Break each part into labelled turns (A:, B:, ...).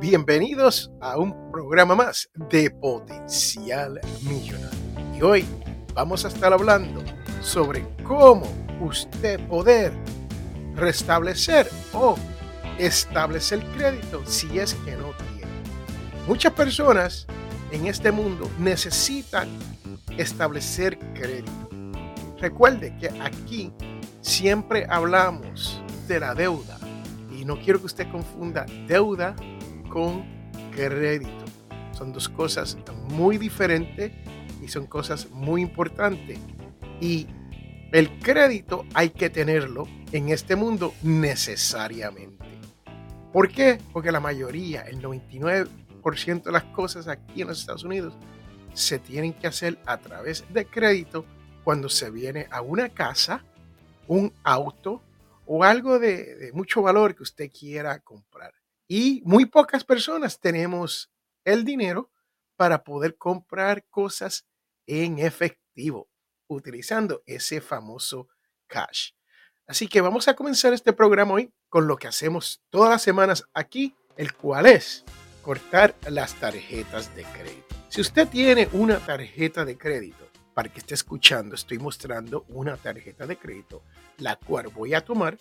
A: Bienvenidos a un programa más de Potencial Millonario. Y hoy vamos a estar hablando sobre cómo usted poder restablecer o establecer crédito si es que no tiene. Muchas personas en este mundo necesitan establecer crédito. Recuerde que aquí siempre hablamos de la deuda y no quiero que usted confunda deuda con crédito. Son dos cosas muy diferentes y son cosas muy importantes. Y el crédito hay que tenerlo en este mundo necesariamente. ¿Por qué? Porque la mayoría, el 99% de las cosas aquí en los Estados Unidos se tienen que hacer a través de crédito cuando se viene a una casa, un auto o algo de, de mucho valor que usted quiera comprar. Y muy pocas personas tenemos el dinero para poder comprar cosas en efectivo utilizando ese famoso cash. Así que vamos a comenzar este programa hoy con lo que hacemos todas las semanas aquí, el cual es cortar las tarjetas de crédito. Si usted tiene una tarjeta de crédito, para que esté escuchando, estoy mostrando una tarjeta de crédito, la cual voy a tomar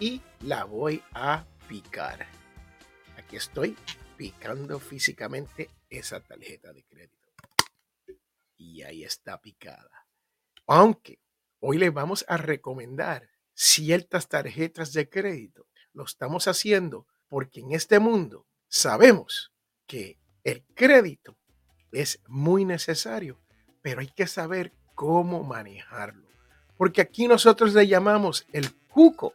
A: y la voy a picar estoy picando físicamente esa tarjeta de crédito. Y ahí está picada. Aunque hoy les vamos a recomendar ciertas tarjetas de crédito. Lo estamos haciendo porque en este mundo sabemos que el crédito es muy necesario, pero hay que saber cómo manejarlo. Porque aquí nosotros le llamamos el cuco,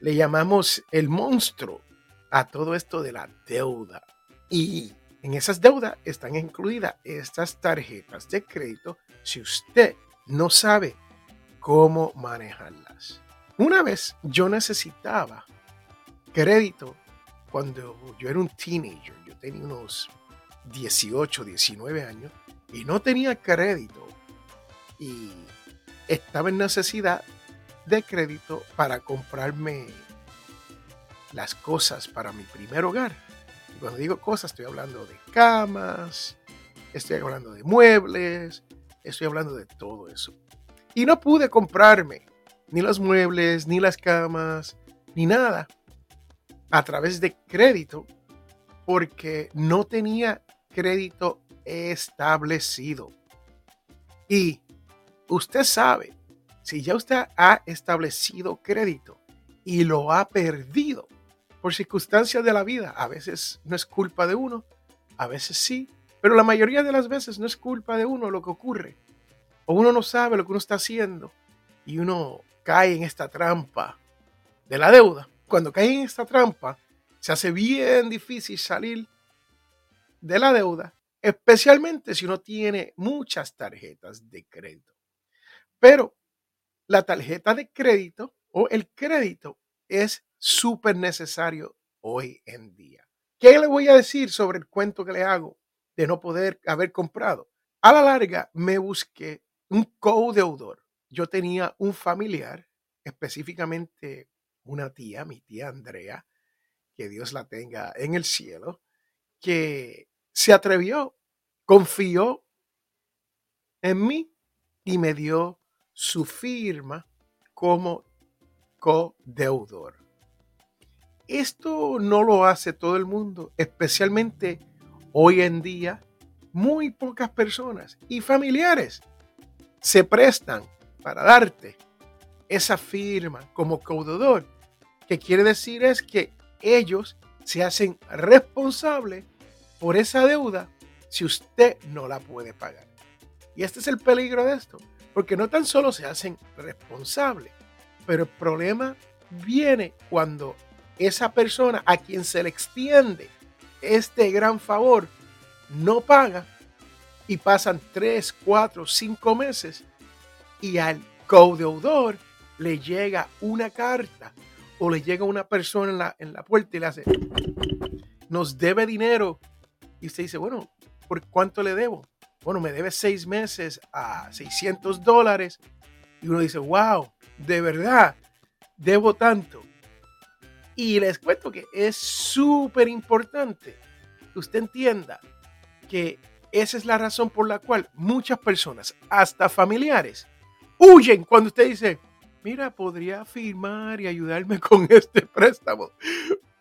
A: le llamamos el monstruo, a todo esto de la deuda. Y en esas deudas están incluidas estas tarjetas de crédito si usted no sabe cómo manejarlas. Una vez yo necesitaba crédito cuando yo era un teenager, yo tenía unos 18, 19 años y no tenía crédito y estaba en necesidad de crédito para comprarme las cosas para mi primer hogar. Y cuando digo cosas, estoy hablando de camas, estoy hablando de muebles, estoy hablando de todo eso. Y no pude comprarme ni los muebles, ni las camas, ni nada a través de crédito porque no tenía crédito establecido. Y usted sabe, si ya usted ha establecido crédito y lo ha perdido, por circunstancias de la vida. A veces no es culpa de uno, a veces sí, pero la mayoría de las veces no es culpa de uno lo que ocurre. O uno no sabe lo que uno está haciendo y uno cae en esta trampa de la deuda. Cuando cae en esta trampa, se hace bien difícil salir de la deuda, especialmente si uno tiene muchas tarjetas de crédito. Pero la tarjeta de crédito o el crédito es súper necesario hoy en día. ¿Qué le voy a decir sobre el cuento que le hago de no poder haber comprado? A la larga me busqué un co-deudor. Yo tenía un familiar, específicamente una tía, mi tía Andrea, que Dios la tenga en el cielo, que se atrevió, confió en mí y me dio su firma como co-deudor. Esto no lo hace todo el mundo, especialmente hoy en día. Muy pocas personas y familiares se prestan para darte esa firma como caudador, que quiere decir es que ellos se hacen responsables por esa deuda si usted no la puede pagar. Y este es el peligro de esto, porque no tan solo se hacen responsables, pero el problema viene cuando esa persona a quien se le extiende este gran favor no paga y pasan 3, 4, 5 meses y al co-deudor le llega una carta o le llega una persona en la, en la puerta y le hace, nos debe dinero. Y usted dice, bueno, ¿por cuánto le debo? Bueno, me debe seis meses a 600 dólares. Y uno dice, wow, de verdad, debo tanto. Y les cuento que es súper importante que usted entienda que esa es la razón por la cual muchas personas, hasta familiares, huyen cuando usted dice, mira, podría firmar y ayudarme con este préstamo.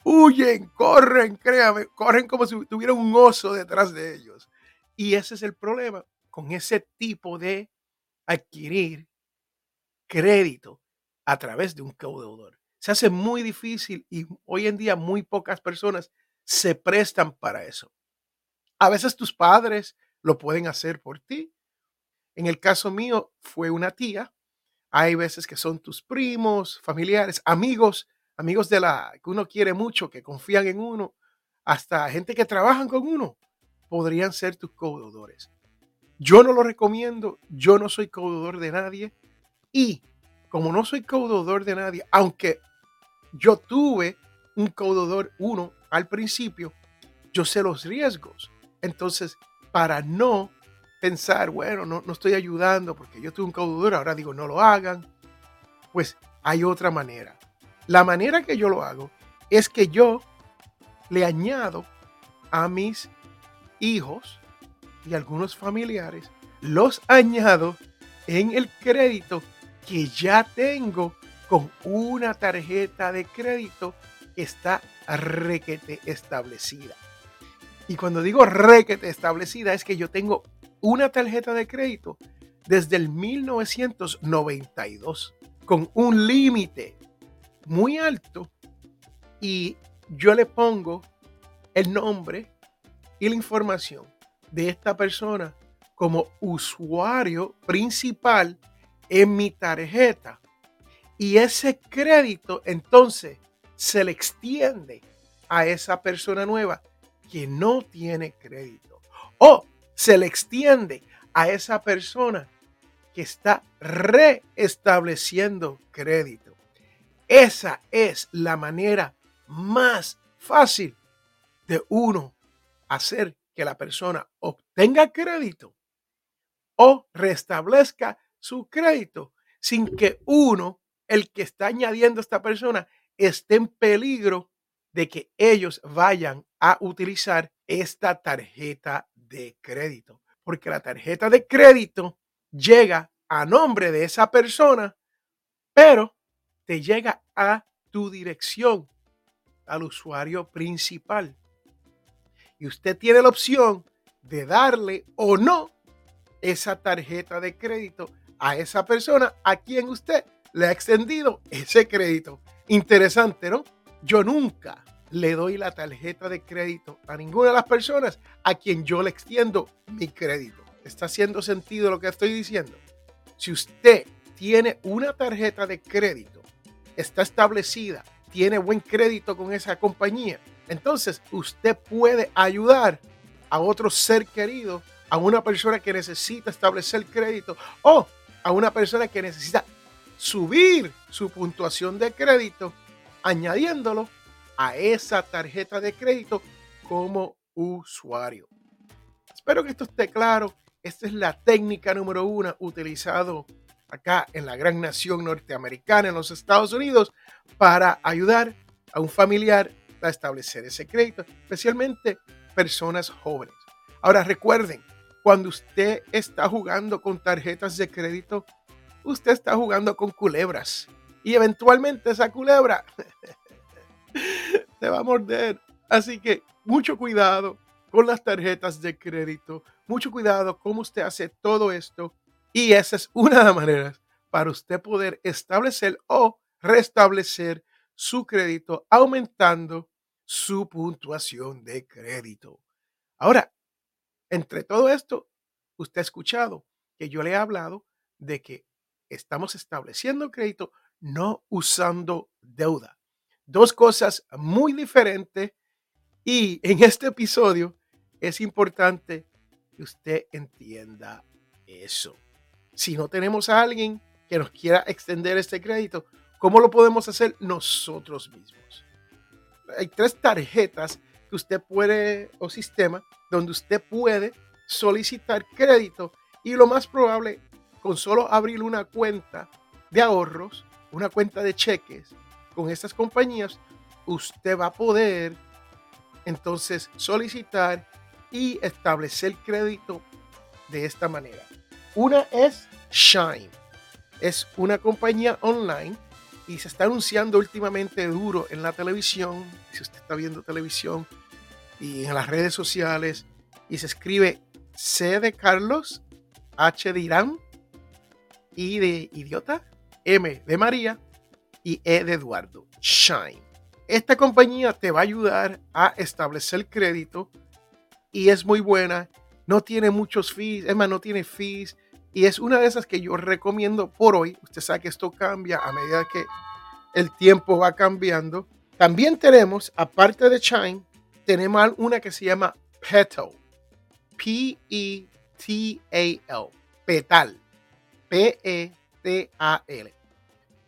A: Huyen, corren, créame, corren como si tuviera un oso detrás de ellos. Y ese es el problema con ese tipo de adquirir crédito a través de un codeudor. Se hace muy difícil y hoy en día muy pocas personas se prestan para eso. A veces tus padres lo pueden hacer por ti. En el caso mío fue una tía. Hay veces que son tus primos, familiares, amigos, amigos de la que uno quiere mucho, que confían en uno, hasta gente que trabajan con uno, podrían ser tus codeudores. Yo no lo recomiendo, yo no soy codeudor de nadie y como no soy codeudor de nadie, aunque yo tuve un codeudor uno al principio, yo sé los riesgos. Entonces, para no pensar, bueno, no, no estoy ayudando porque yo tuve un codeudor, ahora digo, no lo hagan, pues hay otra manera. La manera que yo lo hago es que yo le añado a mis hijos y algunos familiares, los añado en el crédito que ya tengo con una tarjeta de crédito que está requete establecida. Y cuando digo requete establecida es que yo tengo una tarjeta de crédito desde el 1992 con un límite muy alto y yo le pongo el nombre y la información de esta persona como usuario principal en mi tarjeta. Y ese crédito entonces se le extiende a esa persona nueva que no tiene crédito. O se le extiende a esa persona que está reestableciendo crédito. Esa es la manera más fácil de uno hacer que la persona obtenga crédito o restablezca su crédito sin que uno, el que está añadiendo esta persona, esté en peligro de que ellos vayan a utilizar esta tarjeta de crédito. Porque la tarjeta de crédito llega a nombre de esa persona, pero te llega a tu dirección, al usuario principal. Y usted tiene la opción de darle o no esa tarjeta de crédito a esa persona a quien usted le ha extendido ese crédito. Interesante, ¿no? Yo nunca le doy la tarjeta de crédito a ninguna de las personas a quien yo le extiendo mi crédito. ¿Está haciendo sentido lo que estoy diciendo? Si usted tiene una tarjeta de crédito, está establecida, tiene buen crédito con esa compañía, entonces usted puede ayudar a otro ser querido, a una persona que necesita establecer crédito o a una persona que necesita subir su puntuación de crédito añadiéndolo a esa tarjeta de crédito como usuario. Espero que esto esté claro. Esta es la técnica número uno utilizado acá en la gran nación norteamericana, en los Estados Unidos, para ayudar a un familiar a establecer ese crédito, especialmente personas jóvenes. Ahora recuerden, cuando usted está jugando con tarjetas de crédito, usted está jugando con culebras y eventualmente esa culebra te va a morder. Así que mucho cuidado con las tarjetas de crédito, mucho cuidado cómo usted hace todo esto y esa es una de las maneras para usted poder establecer o restablecer su crédito aumentando su puntuación de crédito. Ahora, entre todo esto, usted ha escuchado que yo le he hablado de que estamos estableciendo crédito no usando deuda. Dos cosas muy diferentes y en este episodio es importante que usted entienda eso. Si no tenemos a alguien que nos quiera extender este crédito, ¿cómo lo podemos hacer nosotros mismos? hay tres tarjetas que usted puede, o sistema, donde usted puede solicitar crédito y lo más probable, con solo abrir una cuenta de ahorros, una cuenta de cheques con estas compañías, usted va a poder entonces solicitar y establecer crédito de esta manera. Una es Shine. Es una compañía online y se está anunciando últimamente duro en la televisión. Si usted está viendo televisión y en las redes sociales y se escribe C de Carlos, H de Irán, I de idiota, M de María y E de Eduardo. Shine. Esta compañía te va a ayudar a establecer crédito y es muy buena. No tiene muchos fees, es más, no tiene fees. Y es una de esas que yo recomiendo por hoy. Usted sabe que esto cambia a medida que el tiempo va cambiando. También tenemos, aparte de Chime, tenemos una que se llama Petal. P-E-T-A-L. Petal. P-E-T-A-L.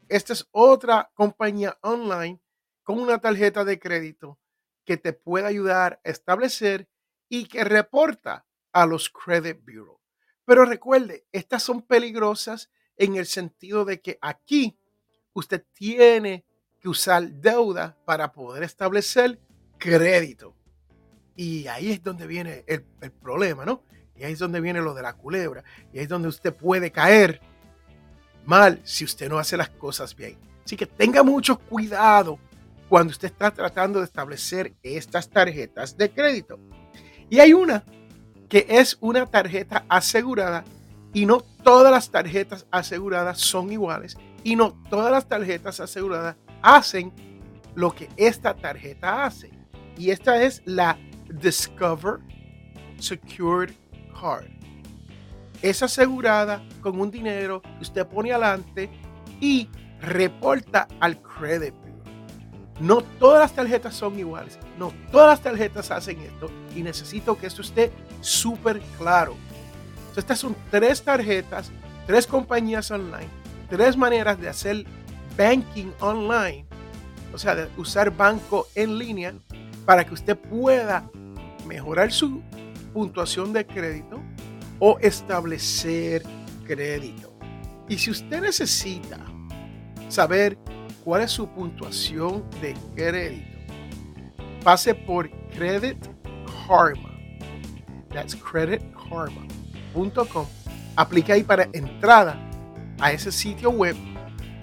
A: Esta es otra compañía online con una tarjeta de crédito que te puede ayudar a establecer y que reporta a los credit bureau. Pero recuerde, estas son peligrosas en el sentido de que aquí usted tiene que usar deuda para poder establecer crédito. Y ahí es donde viene el, el, problema, ¿no? Y ahí es donde viene lo de la culebra. Y ahí es donde usted puede caer mal si usted no hace las cosas bien. Así que tenga mucho cuidado cuando usted está tratando de establecer estas tarjetas de crédito. Y hay una que es una tarjeta asegurada y no todas las tarjetas aseguradas son iguales y no todas las tarjetas aseguradas hacen lo que esta tarjeta hace. Y esta es la Discover Secured Card. Es asegurada con un dinero que usted pone adelante y reporta al credit no todas las tarjetas son iguales. No todas las tarjetas hacen esto. Y necesito que esto esté súper claro. estas son tres tarjetas, tres compañías online, tres maneras de hacer banking online. O sea, de usar banco en línea para que usted pueda mejorar su puntuación de crédito o establecer crédito. Y si usted necesita saber cuál es su puntuación de crédito. Pase por Credit Karma. That's creditkarma.com. Aplique ahí para entrada a ese sitio web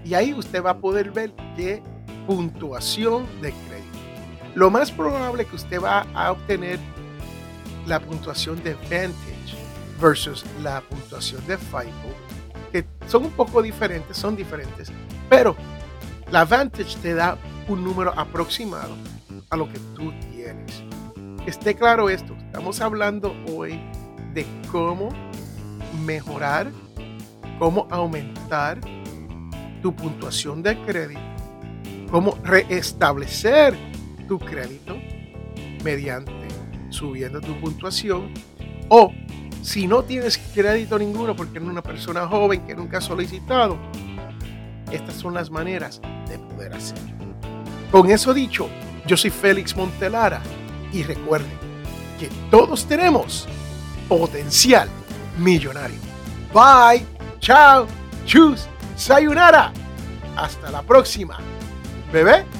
A: y ahí usted va a poder ver qué puntuación de crédito. Lo más probable que usted va a obtener la puntuación de Vantage versus la puntuación de FICO, que son un poco diferentes, son diferentes, pero la Vantage te da un número aproximado a lo que tú tienes. Esté claro esto, estamos hablando hoy de cómo mejorar, cómo aumentar tu puntuación de crédito, cómo reestablecer tu crédito mediante subiendo tu puntuación o si no tienes crédito ninguno porque eres una persona joven que nunca ha solicitado, estas son las maneras de poder hacerlo. Con eso dicho, yo soy Félix Montelara y recuerden que todos tenemos potencial millonario. Bye, chao, chus, sayonara. Hasta la próxima. Bebé.